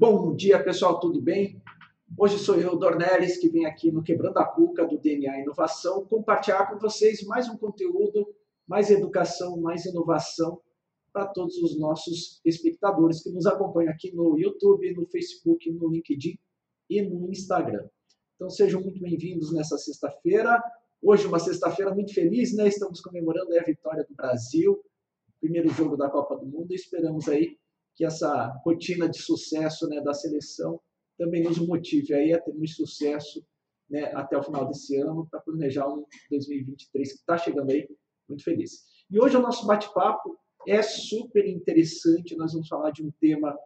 Bom dia, pessoal, tudo bem? Hoje sou eu, Dornelles, que vem aqui no Quebrando a Cuca do DNA Inovação compartilhar com vocês mais um conteúdo, mais educação, mais inovação para todos os nossos espectadores que nos acompanham aqui no YouTube, no Facebook, no LinkedIn e no Instagram. Então sejam muito bem-vindos nessa sexta-feira. Hoje uma sexta-feira muito feliz, né? Estamos comemorando a vitória do Brasil, primeiro jogo da Copa do Mundo e esperamos aí que essa rotina de sucesso né, da seleção também nos motive aí a ter muito sucesso né, até o final desse ano para planejar um 2023 que está chegando aí muito feliz. E hoje o nosso bate-papo é super interessante. Nós vamos falar de um tema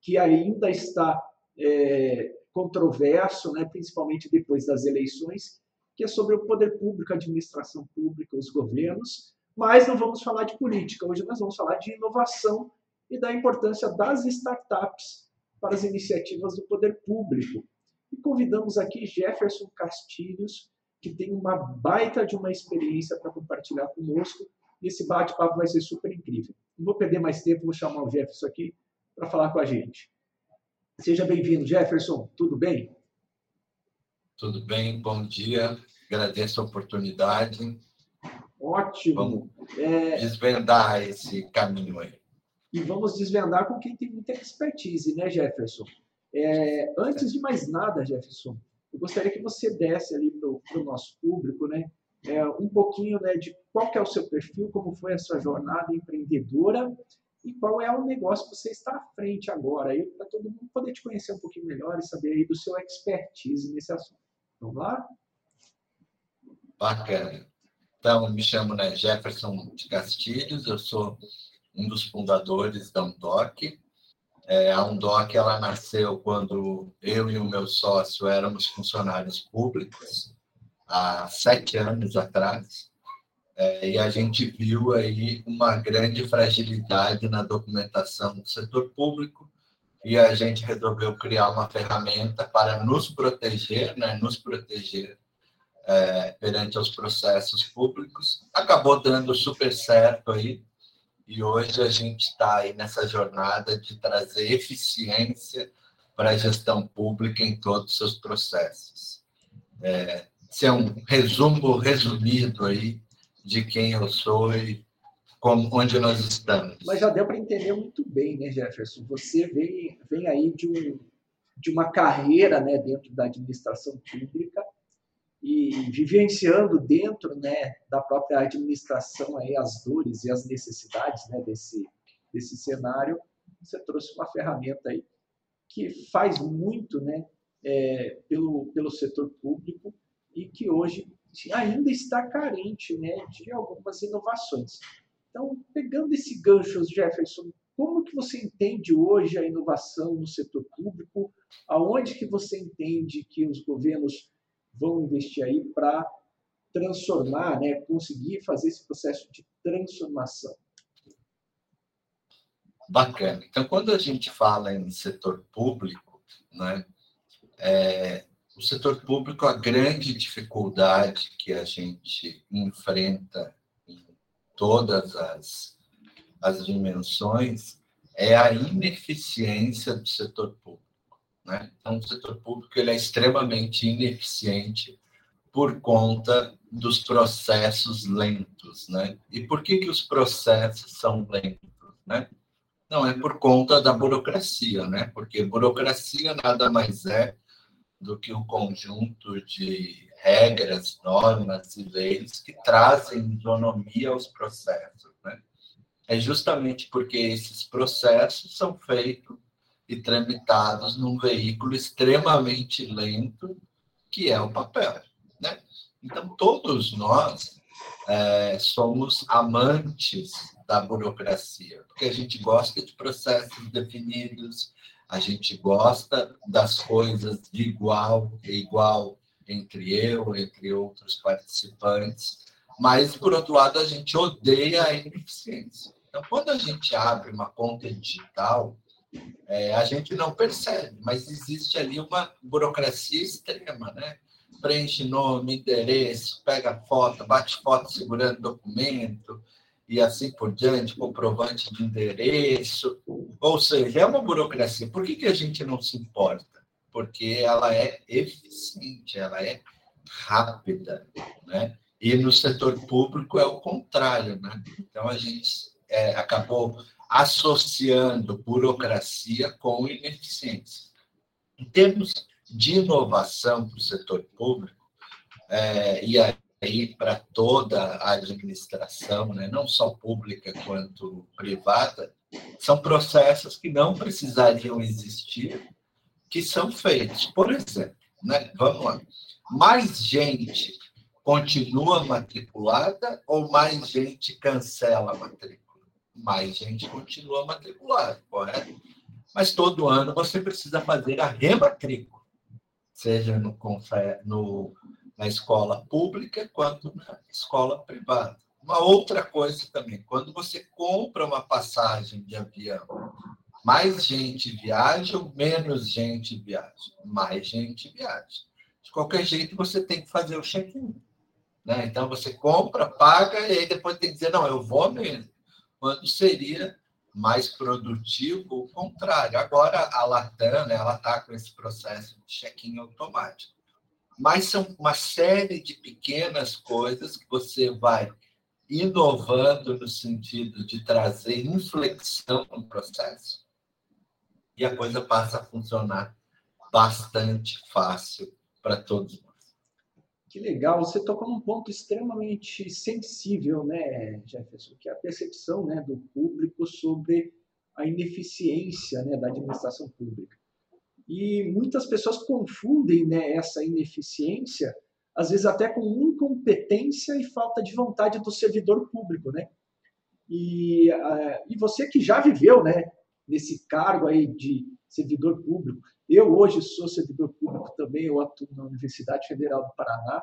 que ainda está é, controverso, né, principalmente depois das eleições, que é sobre o poder público, a administração pública, os governos. Mas não vamos falar de política. Hoje nós vamos falar de inovação e da importância das startups para as iniciativas do poder público. E convidamos aqui Jefferson Castilhos, que tem uma baita de uma experiência para compartilhar conosco. E esse bate-papo vai ser super incrível. Não vou perder mais tempo, vou chamar o Jefferson aqui para falar com a gente. Seja bem-vindo, Jefferson. Tudo bem? Tudo bem, bom dia. Agradeço a oportunidade. Ótimo. Vamos é... desvendar esse caminho aí e vamos desvendar com quem tem muita expertise, né, Jefferson? É, antes de mais nada, Jefferson, eu gostaria que você desse ali para o nosso público, né, é, um pouquinho né, de qual é o seu perfil, como foi a sua jornada empreendedora e qual é o negócio que você está à frente agora, para todo mundo poder te conhecer um pouquinho melhor e saber aí do seu expertise nesse assunto. Vamos lá? Bacana. Então, me chamo né, Jefferson de Castilhos, eu sou um dos fundadores da Undoc. É, a Undoc ela nasceu quando eu e o meu sócio éramos funcionários públicos, há sete anos atrás, é, e a gente viu aí uma grande fragilidade na documentação do setor público, e a gente resolveu criar uma ferramenta para nos proteger, né, nos proteger é, perante os processos públicos. Acabou dando super certo aí, e hoje a gente está aí nessa jornada de trazer eficiência para a gestão pública em todos os seus processos. É, esse é um resumo resumido aí de quem eu sou e como, onde nós estamos. Mas já deu para entender muito bem, né, Jefferson? Você vem, vem aí de, um, de uma carreira né, dentro da administração pública e vivenciando dentro né, da própria administração aí as dores e as necessidades né, desse, desse cenário, você trouxe uma ferramenta aí que faz muito né, é, pelo, pelo setor público e que hoje ainda está carente né, de algumas inovações. Então, pegando esse gancho, Jefferson, como que você entende hoje a inovação no setor público? Aonde que você entende que os governos vão investir aí para transformar, né, conseguir fazer esse processo de transformação. Bacana. Então, quando a gente fala em setor público, né, é, o setor público, a grande dificuldade que a gente enfrenta em todas as, as dimensões é a ineficiência do setor público. Né? Então, o setor público ele é extremamente ineficiente por conta dos processos lentos. Né? E por que, que os processos são lentos? Né? Não, é por conta da burocracia, né? porque burocracia nada mais é do que um conjunto de regras, normas e leis que trazem isonomia aos processos. Né? É justamente porque esses processos são feitos e tramitados num veículo extremamente lento, que é o papel. Né? Então, todos nós é, somos amantes da burocracia, porque a gente gosta de processos definidos, a gente gosta das coisas de igual e igual entre eu, entre outros participantes, mas, por outro lado, a gente odeia a ineficiência. Então, quando a gente abre uma conta digital, é, a gente não percebe, mas existe ali uma burocracia extrema, né? Preenche nome, endereço, pega foto, bate foto segurando documento e assim por diante, comprovante de endereço. Ou seja, é uma burocracia. Por que, que a gente não se importa? Porque ela é eficiente, ela é rápida, né? E no setor público é o contrário, né? Então a gente é, acabou associando burocracia com ineficiência. Em termos de inovação para o setor público, é, e aí para toda a administração, né, não só pública quanto privada, são processos que não precisariam existir, que são feitos. Por exemplo, né, vamos lá, mais gente continua matriculada ou mais gente cancela a matrícula? Mais gente continua matriculada, correto? Mas todo ano você precisa fazer a rematrícula, seja no, no na escola pública quanto na escola privada. Uma outra coisa também, quando você compra uma passagem de avião, mais gente viaja ou menos gente viaja? Mais gente viaja. De qualquer jeito, você tem que fazer o check-in. Né? Então, você compra, paga, e aí depois tem que dizer, não, eu vou mesmo. Quando seria mais produtivo o contrário. Agora, a Latam, né, ela está com esse processo de check-in automático mas são uma série de pequenas coisas que você vai inovando no sentido de trazer inflexão no processo e a coisa passa a funcionar bastante fácil para todos. Que legal, você tocou num ponto extremamente sensível, né, Jefferson, que é a percepção né, do público sobre a ineficiência né, da administração pública. E muitas pessoas confundem né, essa ineficiência, às vezes até com incompetência e falta de vontade do servidor público. Né? E, uh, e você que já viveu né, nesse cargo aí de servidor público, eu hoje sou servidor público também, eu atuo na Universidade Federal do Paraná,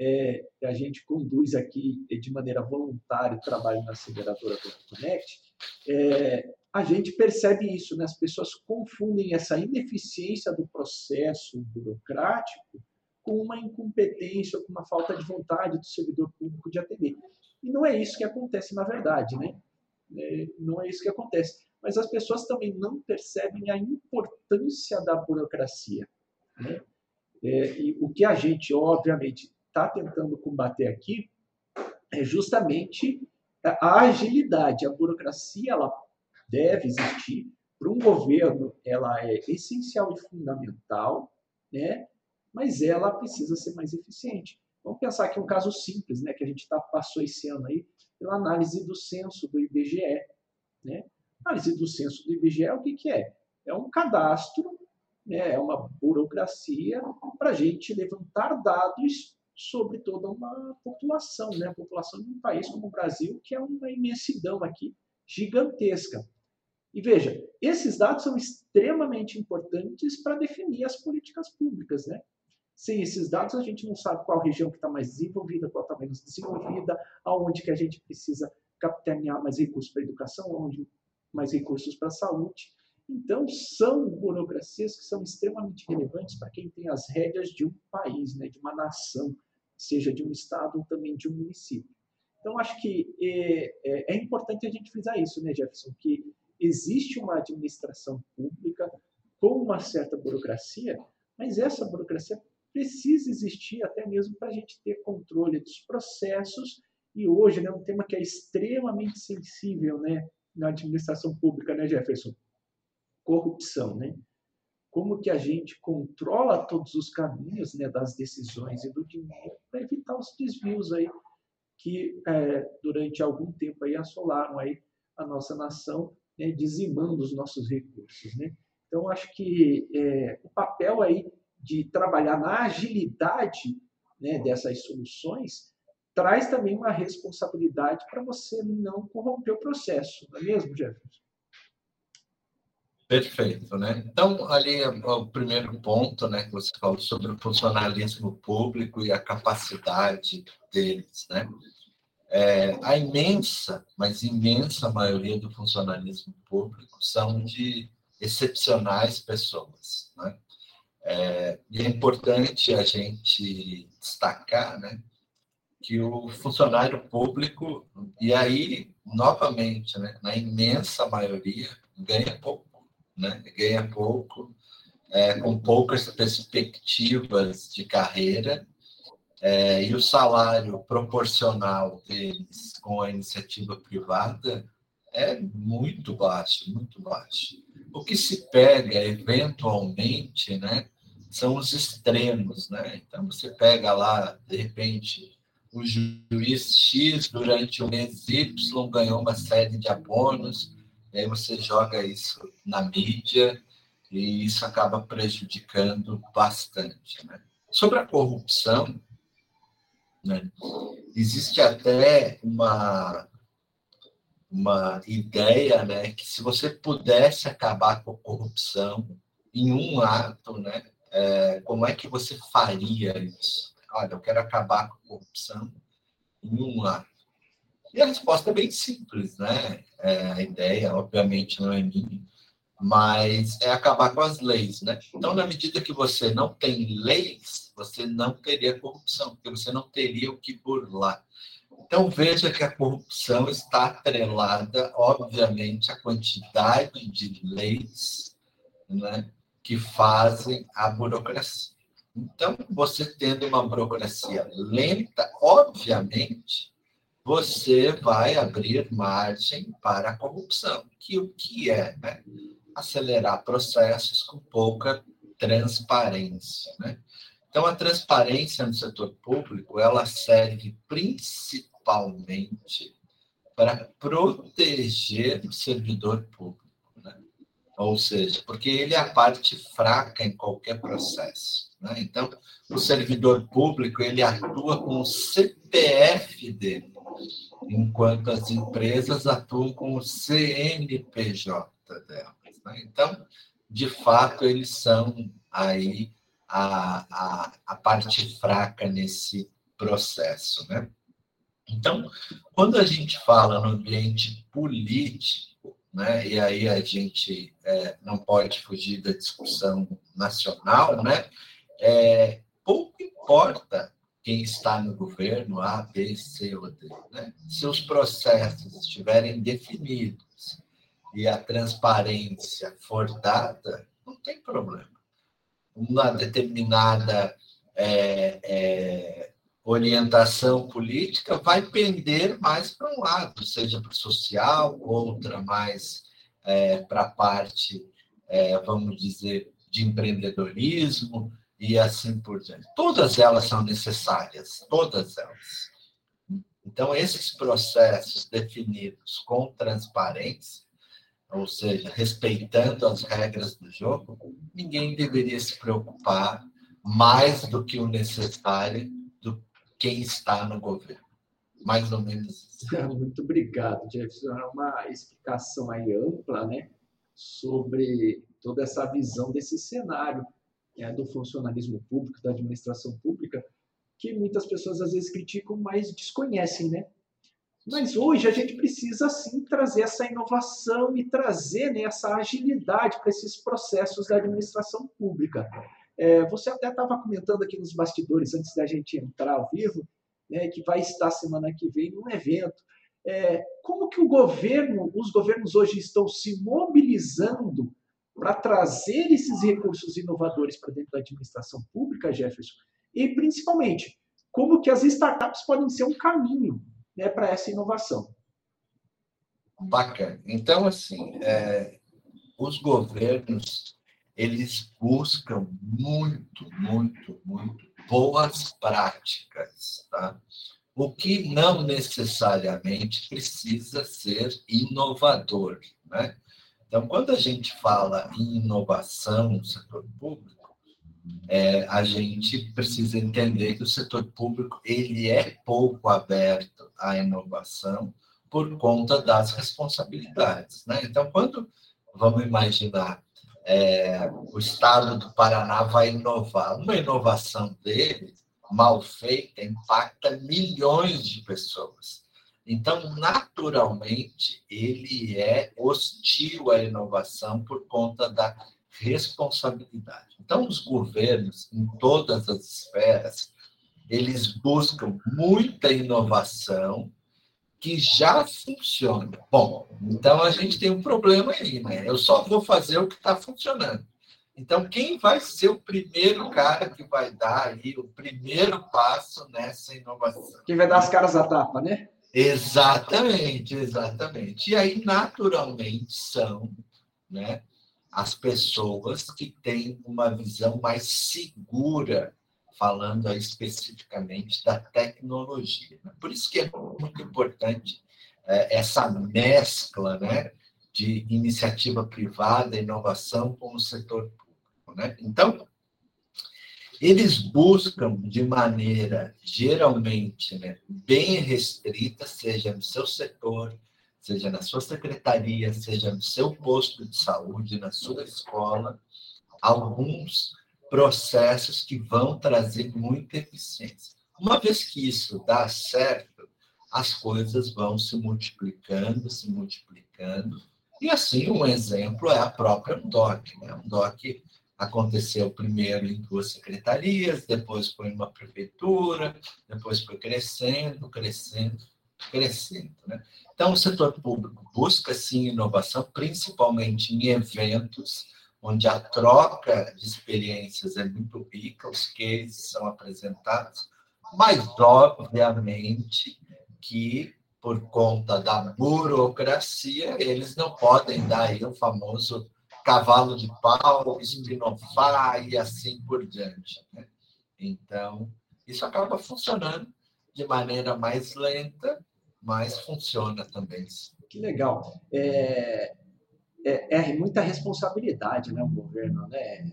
é, a gente conduz aqui de maneira voluntária o trabalho na aceleradora do Connect, é, a gente percebe isso, né? as pessoas confundem essa ineficiência do processo burocrático com uma incompetência, com uma falta de vontade do servidor público de atender. E não é isso que acontece na verdade, né? É, não é isso que acontece. Mas as pessoas também não percebem a importância da burocracia. Né? É, e o que a gente, obviamente, está tentando combater aqui é justamente a agilidade. A burocracia ela deve existir. Para um governo, ela é essencial e fundamental, né? mas ela precisa ser mais eficiente. Vamos pensar aqui um caso simples, né, que a gente tá, passou esse ano aí, pela análise do censo do IBGE. Né? Análise do censo do IBGE, o que, que é? É um cadastro, né, é uma burocracia para a gente levantar dados sobre toda uma população, né? a população de um país como o Brasil, que é uma imensidão aqui gigantesca. E veja, esses dados são extremamente importantes para definir as políticas públicas, né? Sem esses dados, a gente não sabe qual região que está mais desenvolvida, qual está menos desenvolvida, aonde que a gente precisa capitanear mais recursos para educação, aonde mais recursos para a saúde. Então, são burocracias que são extremamente relevantes para quem tem as rédeas de um país, né, de uma nação, seja de um estado ou também de um município. Então, acho que é, é, é importante a gente frisar isso, né, Jefferson, que existe uma administração pública com uma certa burocracia, mas essa burocracia precisa existir até mesmo para a gente ter controle dos processos. E hoje, né, um tema que é extremamente sensível né, na administração pública, né, Jefferson? Corrupção, né? Como que a gente controla todos os caminhos né, das decisões e do dinheiro para evitar os desvios aí que é, durante algum tempo aí assolaram aí a nossa nação né, dizimando os nossos recursos. Né? Então, acho que é, o papel aí de trabalhar na agilidade né, dessas soluções traz também uma responsabilidade para você não corromper o processo, não é mesmo, Jefferson? Perfeito, né? Então, ali é o primeiro ponto, né, que você falou sobre o funcionalismo público e a capacidade deles, né? É, a imensa, mas imensa maioria do funcionalismo público são de excepcionais pessoas. Né? É, e é importante a gente destacar né, que o funcionário público, e aí, novamente, né, na imensa maioria, ganha pouco, né? ganha pouco, é, com poucas perspectivas de carreira, é, e o salário proporcional deles com a iniciativa privada é muito baixo, muito baixo. O que se pega eventualmente, né, são os extremos, né? Então você pega lá, de repente, o juiz X durante o mês Y ganhou uma série de abonos, aí você joga isso na mídia e isso acaba prejudicando bastante, né? Sobre a corrupção, né, existe até uma uma ideia, né, que se você pudesse acabar com a corrupção em um ato, né, é, como é que você faria isso? Olha, eu quero acabar com a corrupção em um ano. E a resposta é bem simples, né? É, a ideia, obviamente, não é minha, mas é acabar com as leis, né? Então, na medida que você não tem leis, você não teria corrupção, porque você não teria o que burlar. Então, veja que a corrupção está atrelada, obviamente, à quantidade de leis né, que fazem a burocracia. Então, você tendo uma burocracia lenta, obviamente, você vai abrir margem para a corrupção, que o que é? Né? Acelerar processos com pouca transparência. Né? Então, a transparência no setor público, ela serve principalmente para proteger o servidor público. Né? Ou seja, porque ele é a parte fraca em qualquer processo. Né? Então, o servidor público ele atua com o CPF dele, enquanto as empresas atuam com o CNPJ delas. Né? Então, de fato, eles são aí a, a, a parte fraca nesse processo. Né? Então, quando a gente fala no ambiente político, né, e aí a gente é, não pode fugir da discussão nacional, né, é, pouco importa quem está no governo, A, B, C ou D. Né? Se os processos estiverem definidos e a transparência for dada, não tem problema. Uma determinada é, é, orientação política vai pender mais para um lado, seja para o social, outra mais é, para a parte, é, vamos dizer, de empreendedorismo, e assim por diante. Todas elas são necessárias, todas elas. Então, esses processos definidos com transparência, ou seja, respeitando as regras do jogo, ninguém deveria se preocupar mais do que o necessário do quem está no governo. Mais ou menos isso. Muito obrigado, Jefferson. É uma explicação aí ampla, né, sobre toda essa visão desse cenário é, do funcionalismo público, da administração pública, que muitas pessoas às vezes criticam, mas desconhecem, né? Mas hoje a gente precisa sim trazer essa inovação e trazer né, essa agilidade para esses processos da administração pública. É, você até estava comentando aqui nos bastidores, antes da gente entrar ao vivo, né, que vai estar semana que vem num evento. É, como que o governo, os governos hoje estão se mobilizando para trazer esses recursos inovadores para dentro da administração pública, Jefferson, e principalmente como que as startups podem ser um caminho né, para essa inovação. Bacana. Então, assim, é, os governos eles buscam muito, muito, muito boas práticas, tá? O que não necessariamente precisa ser inovador, né? Então, quando a gente fala em inovação no setor público, é, a gente precisa entender que o setor público ele é pouco aberto à inovação por conta das responsabilidades. Né? Então, quando vamos imaginar é, o Estado do Paraná vai inovar, uma inovação dele mal feita impacta milhões de pessoas. Então, naturalmente, ele é hostil à inovação por conta da responsabilidade. Então, os governos, em todas as esferas, eles buscam muita inovação que já funciona. Bom, então a gente tem um problema aí, né? Eu só vou fazer o que está funcionando. Então, quem vai ser o primeiro cara que vai dar aí o primeiro passo nessa inovação? Quem vai dar as caras à tapa, né? Exatamente, exatamente. E aí, naturalmente, são né, as pessoas que têm uma visão mais segura, falando especificamente da tecnologia. Né? Por isso que é muito importante é, essa mescla né, de iniciativa privada, inovação com o setor público. Né? Então, eles buscam de maneira geralmente né, bem restrita, seja no seu setor, seja na sua secretaria, seja no seu posto de saúde, na sua escola, alguns processos que vão trazer muita eficiência. Uma vez que isso dá certo, as coisas vão se multiplicando, se multiplicando, e assim um exemplo é a própria UNDOC. Né? A UNDOC aconteceu primeiro em duas secretarias, depois foi uma prefeitura, depois foi crescendo, crescendo, crescendo. Né? Então, o setor público busca, sim, inovação, principalmente em eventos, onde a troca de experiências é muito rica, os cases são apresentados, mas, obviamente, que por conta da burocracia, eles não podem dar aí o famoso cavalo de pau, espinofar e assim por diante. Né? Então, isso acaba funcionando de maneira mais lenta, mas funciona também. Que legal. É, é, é muita responsabilidade, né, o governo, né,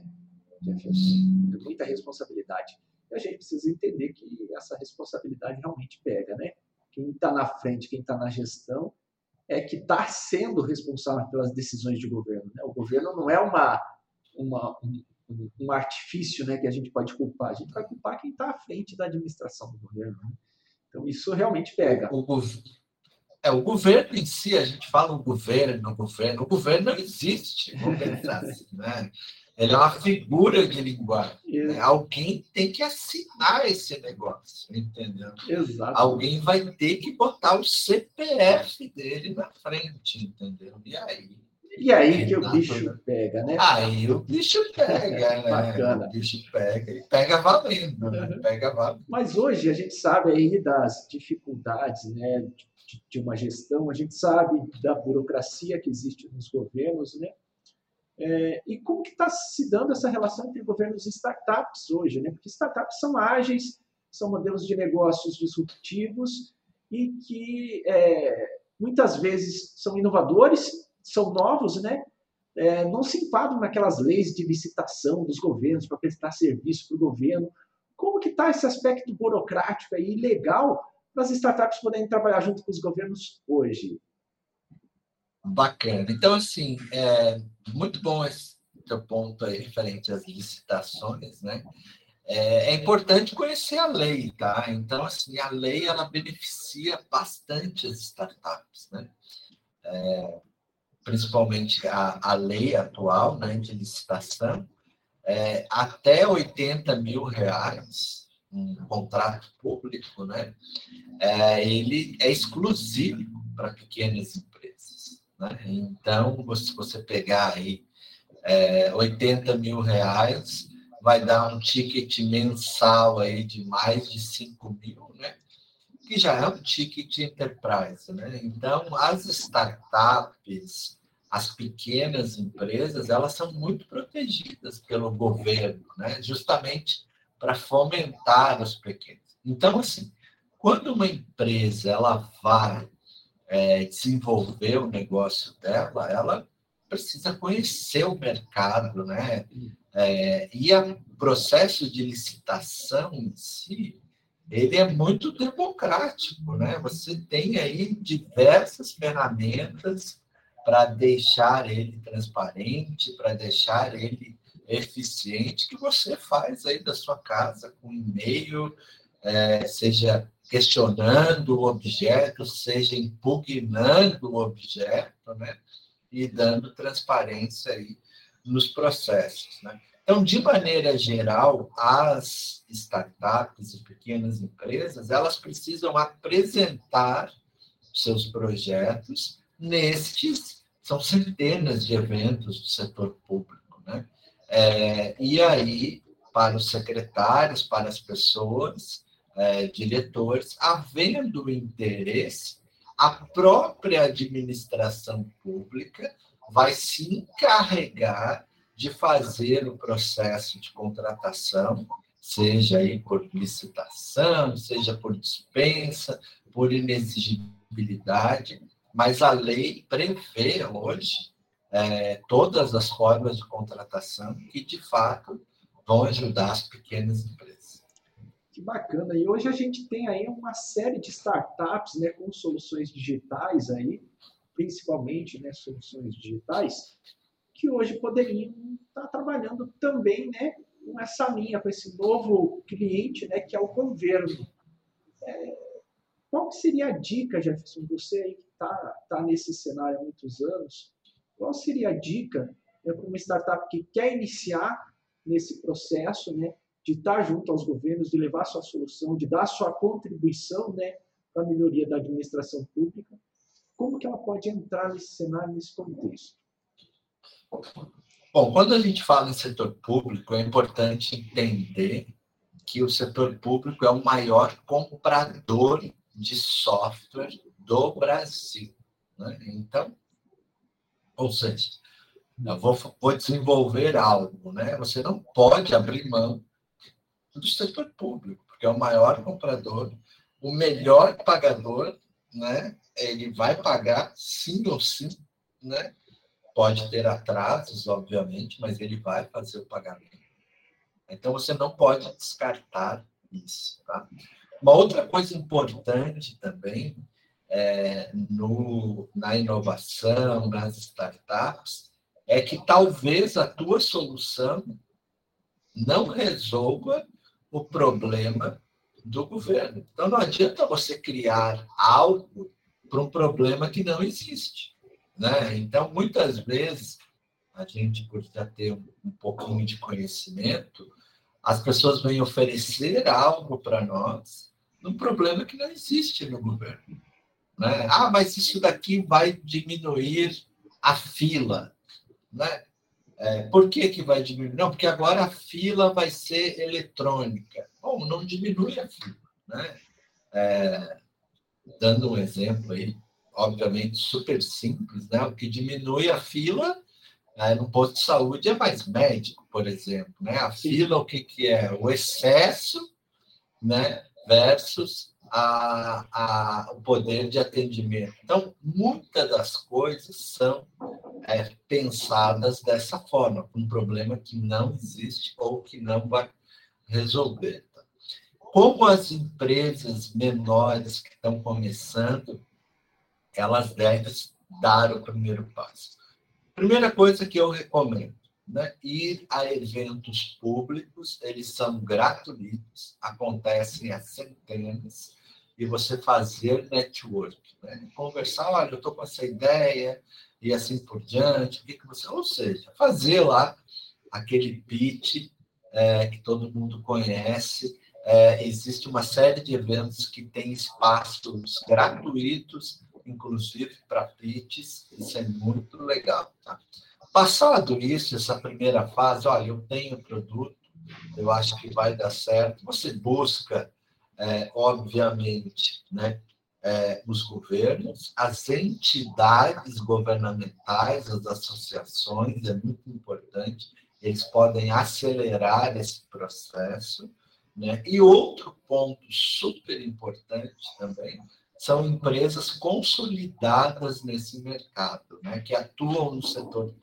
Jefferson? É muita responsabilidade. E a gente precisa entender que essa responsabilidade realmente pega, né? Quem está na frente, quem está na gestão, é que está sendo responsável pelas decisões de governo. Né? O governo não é uma, uma um, um, artifício né, que a gente pode culpar. A gente vai culpar quem está à frente da administração do governo. Né? Então, isso realmente pega. O, é, o governo em si, a gente fala o governo, o governo, o governo não existe, vamos pensar assim, né? Ele é uma figura de linguagem. Né? Alguém tem que assinar esse negócio, entendeu? Exato. Alguém vai ter que botar o CPF dele na frente, entendeu? E aí? E aí que o bicho pega, né? Aí o bicho pega, né? Bacana. O bicho pega. E pega valendo, né? Uhum. Pega valendo. Mas hoje a gente sabe aí das dificuldades, né? De, de uma gestão, a gente sabe da burocracia que existe nos governos, né? É, e como que está se dando essa relação entre governos e startups hoje? Né? Porque startups são ágeis, são modelos de negócios disruptivos e que é, muitas vezes são inovadores, são novos, né? É, não se enquadram naquelas leis de licitação dos governos para prestar serviço para o governo. Como que está esse aspecto burocrático e legal para as startups poderem trabalhar junto com os governos hoje? Bacana. Então, assim, é muito bom esse teu ponto aí referente às licitações, né? É, é, importante conhecer a lei, tá? Então, assim, a lei, ela beneficia bastante as startups, né? É, principalmente a, a lei atual, né, de licitação, é, até 80 mil reais, um contrato público, né? É, ele é exclusivo para pequenas empresas né? Então, se você pegar aí é, 80 mil reais, vai dar um ticket mensal aí de mais de 5 mil, né? que já é um ticket enterprise. Né? Então, as startups, as pequenas empresas, elas são muito protegidas pelo governo, né? justamente para fomentar os pequenos. Então, assim, quando uma empresa ela vai é, desenvolver o negócio dela, ela precisa conhecer o mercado, né? É, e o processo de licitação em si, ele é muito democrático, né? Você tem aí diversas ferramentas para deixar ele transparente, para deixar ele eficiente, que você faz aí da sua casa com e-mail, é, seja questionando o objeto, seja impugnando o objeto, né? E dando transparência aí nos processos, né? Então, de maneira geral, as startups e pequenas empresas, elas precisam apresentar seus projetos nestes, são centenas de eventos do setor público, né? É, e aí, para os secretários, para as pessoas, é, diretores, havendo interesse, a própria administração pública vai se encarregar de fazer o processo de contratação, seja aí por licitação, seja por dispensa, por inexigibilidade, mas a lei prevê hoje é, todas as formas de contratação que, de fato, vão ajudar as pequenas empresas. Que bacana. E hoje a gente tem aí uma série de startups né, com soluções digitais aí, principalmente né, soluções digitais, que hoje poderiam estar trabalhando também né, com essa linha, com esse novo cliente, né, que é o governo. É, qual seria a dica, Jefferson, você aí que está tá nesse cenário há muitos anos, qual seria a dica né, para uma startup que quer iniciar nesse processo né, de estar junto aos governos, de levar sua solução, de dar sua contribuição né, para a melhoria da administração pública? Como que ela pode entrar nesse cenário, nesse contexto? Bom, quando a gente fala em setor público, é importante entender que o setor público é o maior comprador de software do Brasil. Né? Então, ou seja, eu vou, vou desenvolver algo, né? Você não pode abrir mão do setor público, porque é o maior comprador, o melhor pagador, né? Ele vai pagar sim ou sim, né? Pode ter atrasos, obviamente, mas ele vai fazer o pagamento. Então você não pode descartar isso, tá? Uma outra coisa importante também é, no, na inovação, nas startups, é que talvez a tua solução não resolva o problema do governo. Então, não adianta você criar algo para um problema que não existe. Né? Então, muitas vezes, a gente, por já ter um pouquinho de conhecimento, as pessoas vêm oferecer algo para nós num problema que não existe no governo. Né? Ah, mas isso daqui vai diminuir a fila. Né? É, por que, que vai diminuir? Não, porque agora a fila vai ser eletrônica. Bom, não diminui a fila. Né? É, dando um exemplo aí, obviamente super simples, né? o que diminui a fila né, no posto de saúde é mais médico, por exemplo. Né? A fila, o que, que é? O excesso né, versus a, a, o poder de atendimento. Então, muitas das coisas são é, pensadas dessa forma, um problema que não existe ou que não vai resolver. Como as empresas menores que estão começando, elas devem dar o primeiro passo. Primeira coisa que eu recomendo, né? ir a eventos públicos, eles são gratuitos, acontecem a centenas, e você fazer network, né? conversar, olha, eu estou com essa ideia, e assim por diante, o que, que você. Ou seja, fazer lá aquele pitch é, que todo mundo conhece. É, existe uma série de eventos que tem espaços gratuitos, inclusive para pitches, isso é muito legal. Tá? Passado isso, essa primeira fase, olha, eu tenho produto, eu acho que vai dar certo, você busca é, obviamente, né, é, os governos, as entidades governamentais, as associações, é muito importante, eles podem acelerar esse processo. Né? E outro ponto super importante também são empresas consolidadas nesse mercado, né? que atuam no setor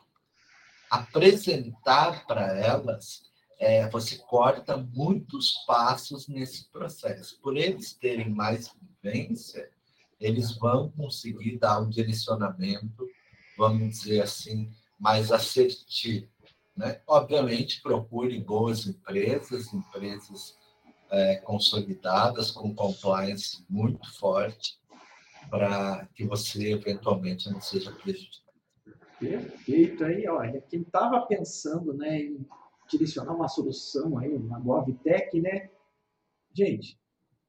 Apresentar para elas é, você corta muitos passos nesse processo. Por eles terem mais vivência, eles vão conseguir dar um direcionamento, vamos dizer assim, mais assertivo. Né? Obviamente, procure boas empresas, empresas é, consolidadas, com compliance muito forte, para que você eventualmente não seja prejudicado. Perfeito. Aí, olha, quem estava pensando né, em direcionar uma solução aí, uma GovTech, né? Gente,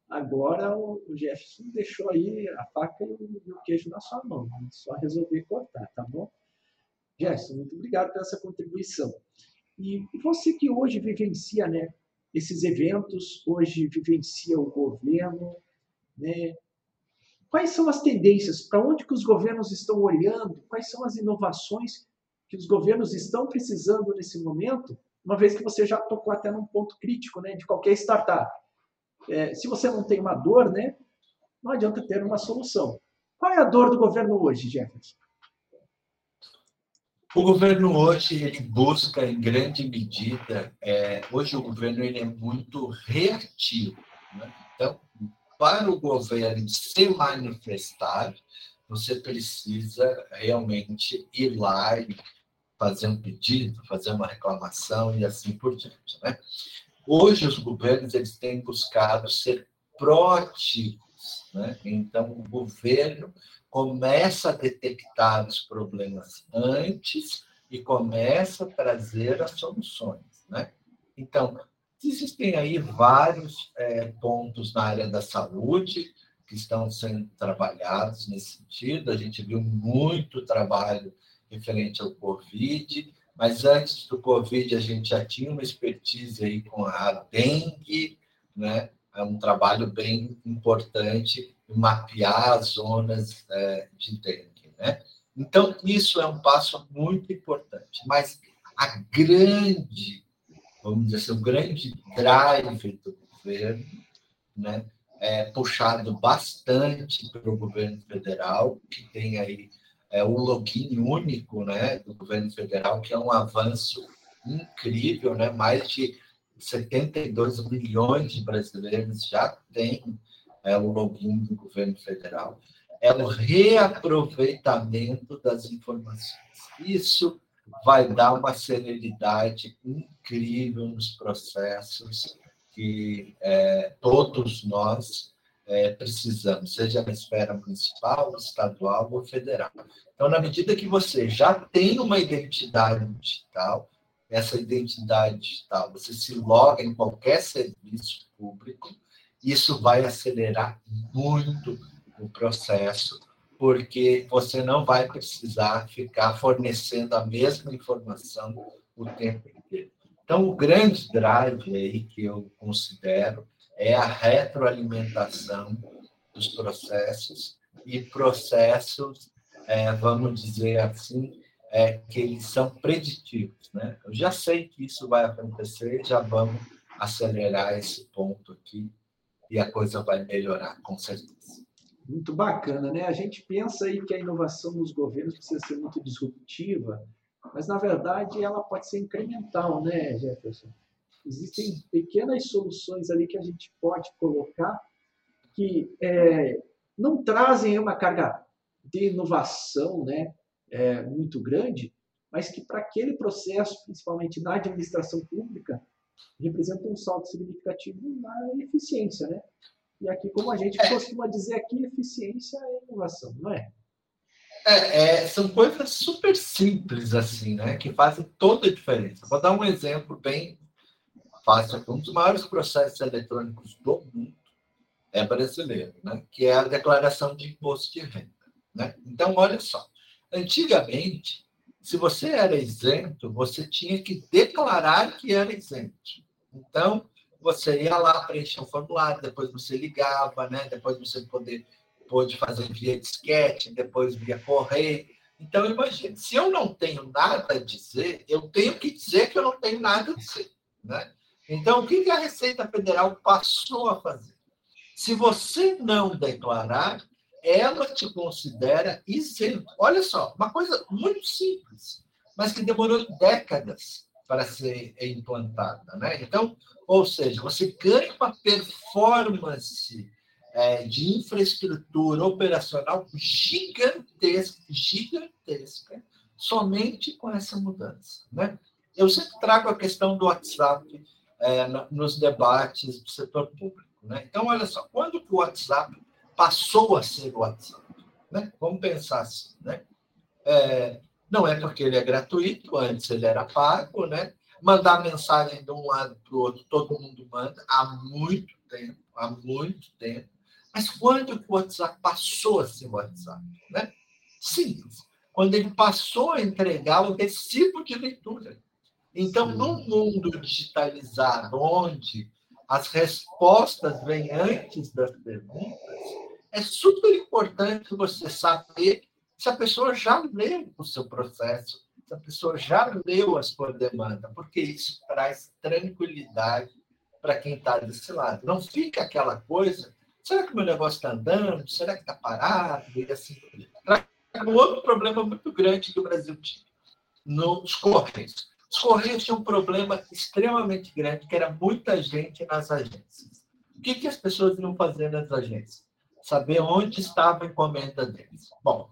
agora o Jefferson deixou aí a faca e o queijo na sua mão. É só resolver cortar, tá bom? Jefferson, muito obrigado pela essa contribuição. E você que hoje vivencia né, esses eventos, hoje vivencia o governo, né? Quais são as tendências? Para onde que os governos estão olhando? Quais são as inovações que os governos estão precisando nesse momento? Uma vez que você já tocou até num ponto crítico né, de qualquer startup. É, se você não tem uma dor, né, não adianta ter uma solução. Qual é a dor do governo hoje, Jefferson? O governo hoje ele busca em grande medida, é, hoje o governo ele é muito reativo. Né? Então, para o governo se manifestar, você precisa realmente ir lá e fazer um pedido, fazer uma reclamação e assim por diante. Né? Hoje os governos eles têm buscado ser proativos, né? Então o governo começa a detectar os problemas antes e começa a trazer as soluções, né? Então, existem aí vários é, pontos na área da saúde que estão sendo trabalhados nesse sentido. A gente viu muito trabalho referente ao Covid, mas antes do Covid a gente já tinha uma expertise aí com a dengue, né? É um trabalho bem importante mapear as zonas é, de dengue. Né? Então, isso é um passo muito importante. Mas a grande, vamos dizer assim, o grande drive do governo né, é puxado bastante pelo governo federal, que tem aí é, o login único né, do governo federal, que é um avanço incrível, né? mais de 72 milhões de brasileiros já têm é o login do governo federal, é o reaproveitamento das informações. Isso vai dar uma celeridade incrível nos processos que é, todos nós é, precisamos, seja na esfera municipal, estadual ou federal. Então, na medida que você já tem uma identidade digital, essa identidade digital, você se loga em qualquer serviço público, isso vai acelerar muito o processo, porque você não vai precisar ficar fornecendo a mesma informação o tempo inteiro. Então, o grande drive aí que eu considero é a retroalimentação dos processos e processos, é, vamos dizer assim, é, que eles são preditivos. Né? Eu já sei que isso vai acontecer, já vamos acelerar esse ponto aqui e a coisa vai melhorar, com certeza. Muito bacana, né? A gente pensa aí que a inovação nos governos precisa ser muito disruptiva, mas na verdade ela pode ser incremental, né, Jefferson? Existem pequenas soluções ali que a gente pode colocar que é, não trazem uma carga de inovação, né, é, muito grande, mas que para aquele processo, principalmente na administração pública, representa um salto significativo na eficiência, né? E aqui, como a gente é. costuma dizer aqui, eficiência é inovação, não é? É, é, são coisas super simples, assim, né? Que fazem toda a diferença. Vou dar um exemplo bem fácil. Um dos maiores processos eletrônicos do mundo é brasileiro, né? Que é a declaração de imposto de renda. Né? Então, olha só. Antigamente, se você era isento, você tinha que declarar que era isento. Então, você ia lá preencher o formulário, depois você ligava, né? depois você poder, pôde fazer via disquete, depois via correio. Então, imagine, se eu não tenho nada a dizer, eu tenho que dizer que eu não tenho nada a dizer. Né? Então, o que a Receita Federal passou a fazer? Se você não declarar, ela te considera isento. Olha só, uma coisa muito simples, mas que demorou décadas para ser implantada. Né? Então, ou seja, você ganha uma performance é, de infraestrutura operacional gigantesca, gigantesca, somente com essa mudança. Né? Eu sempre trago a questão do WhatsApp é, nos debates do setor público. Né? Então, olha só, quando o WhatsApp passou a ser o WhatsApp. Né? Vamos pensar assim. Né? É, não é porque ele é gratuito, antes ele era pago, né? mandar mensagem de um lado para o outro, todo mundo manda, há muito tempo, há muito tempo. Mas quando o WhatsApp passou a ser WhatsApp? Né? Simples. Quando ele passou a entregar o recibo de leitura. Então, Sim. num mundo digitalizado, onde as respostas vêm antes das perguntas, é super importante você saber se a pessoa já leu o seu processo, se a pessoa já leu a sua demanda, porque isso traz tranquilidade para quem está desse lado. Não fica aquela coisa, será que meu negócio está andando? Será que está parado? E assim, um outro problema muito grande que o Brasil tinha nos Correios. Os Correios tinham um problema extremamente grande, que era muita gente nas agências. O que, que as pessoas iam fazer nas agências? Saber onde estava a encomenda deles. Bom,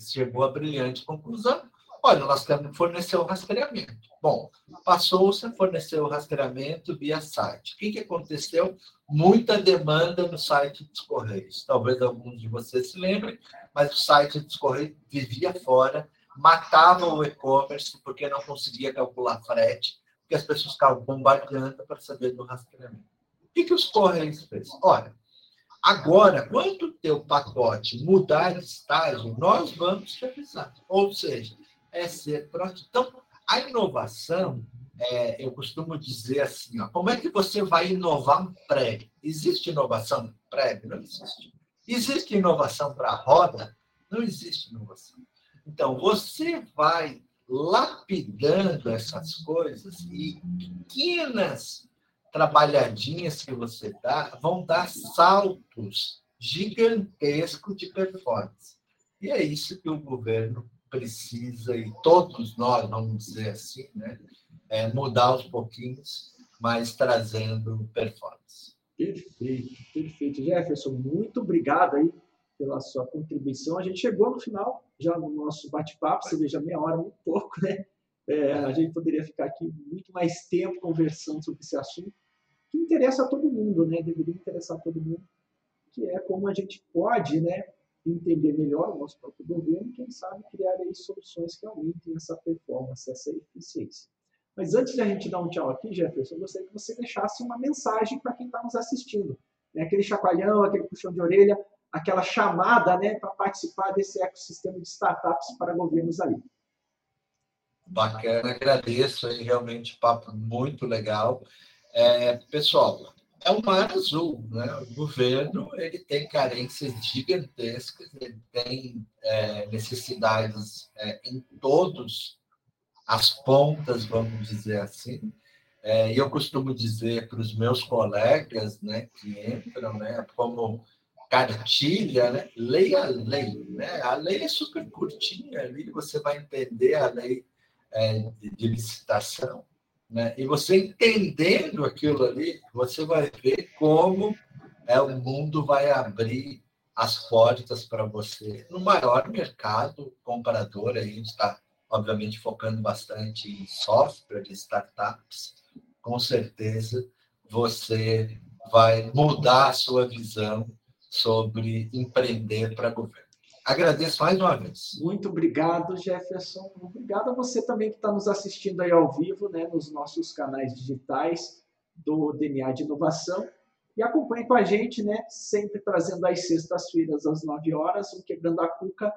chegou à brilhante conclusão. Olha, nós temos que fornecer o rastreamento. Bom, passou-se a fornecer o rastreamento via site. O que, que aconteceu? Muita demanda no site dos Correios. Talvez alguns de vocês se lembrem, mas o site dos Correios vivia fora, matava o e-commerce porque não conseguia calcular frete, porque as pessoas ficavam bombardeando para saber do rastreamento. O que, que os Correios fez? Olha, Agora, quando o teu pacote mudar de estágio, nós vamos te avisar. Ou seja, é ser próximo. Então, a inovação, é, eu costumo dizer assim, ó, como é que você vai inovar um prédio? Existe inovação no prédio? Não existe. Existe inovação para roda? Não existe inovação. Então, você vai lapidando essas coisas e pequenas trabalhadinhas que você dá vão dar saltos gigantescos de performance. E é isso que o governo precisa, e todos nós, vamos dizer assim, né, é mudar aos pouquinhos, mas trazendo performance. Perfeito, perfeito. Jefferson, muito obrigado aí pela sua contribuição. A gente chegou no final, já no nosso bate-papo, você veja, meia hora, muito pouco, né? É, a gente poderia ficar aqui muito mais tempo conversando sobre esse assunto, que interessa a todo mundo, né? Deveria interessar a todo mundo, que é como a gente pode, né? Entender melhor o nosso próprio governo e, quem sabe, criar aí soluções que aumentem essa performance, essa eficiência. Mas antes de a gente dar um tchau aqui, Jefferson, eu gostaria que você deixasse uma mensagem para quem está nos assistindo. Né? Aquele chacoalhão, aquele puxão de orelha, aquela chamada né, para participar desse ecossistema de startups para governos ali. Bacana, agradeço aí, realmente papo muito legal. É, pessoal, é um mar azul, né? O governo ele tem carências gigantescas, ele tem é, necessidades é, em todos as pontas, vamos dizer assim. É, eu costumo dizer para os meus colegas, né, que entram, né, como cartilha, né, leia a lei, né? A lei é super curtinha ali, você vai entender a lei é, de licitação né? E você entendendo aquilo ali, você vai ver como é, o mundo vai abrir as portas para você no maior mercado comprador. A gente está, obviamente, focando bastante em software de startups. Com certeza você vai mudar a sua visão sobre empreender para governo. Agradeço mais uma vez. Muito obrigado, Jefferson. Obrigado a você também que está nos assistindo aí ao vivo, né, nos nossos canais digitais do DNA de Inovação. E acompanhe com a gente, né, sempre trazendo às sextas-feiras, às 9 horas, o Quebrando a Cuca,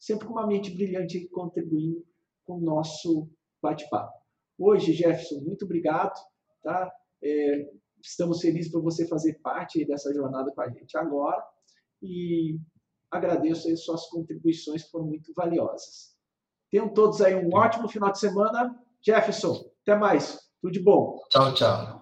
sempre com uma mente brilhante e contribuindo com o nosso bate-papo. Hoje, Jefferson, muito obrigado. Tá? É, estamos felizes por você fazer parte dessa jornada com a gente agora. E agradeço aí suas contribuições que foram muito valiosas. Tenham todos aí um ótimo final de semana. Jefferson, até mais. Tudo de bom. Tchau, tchau.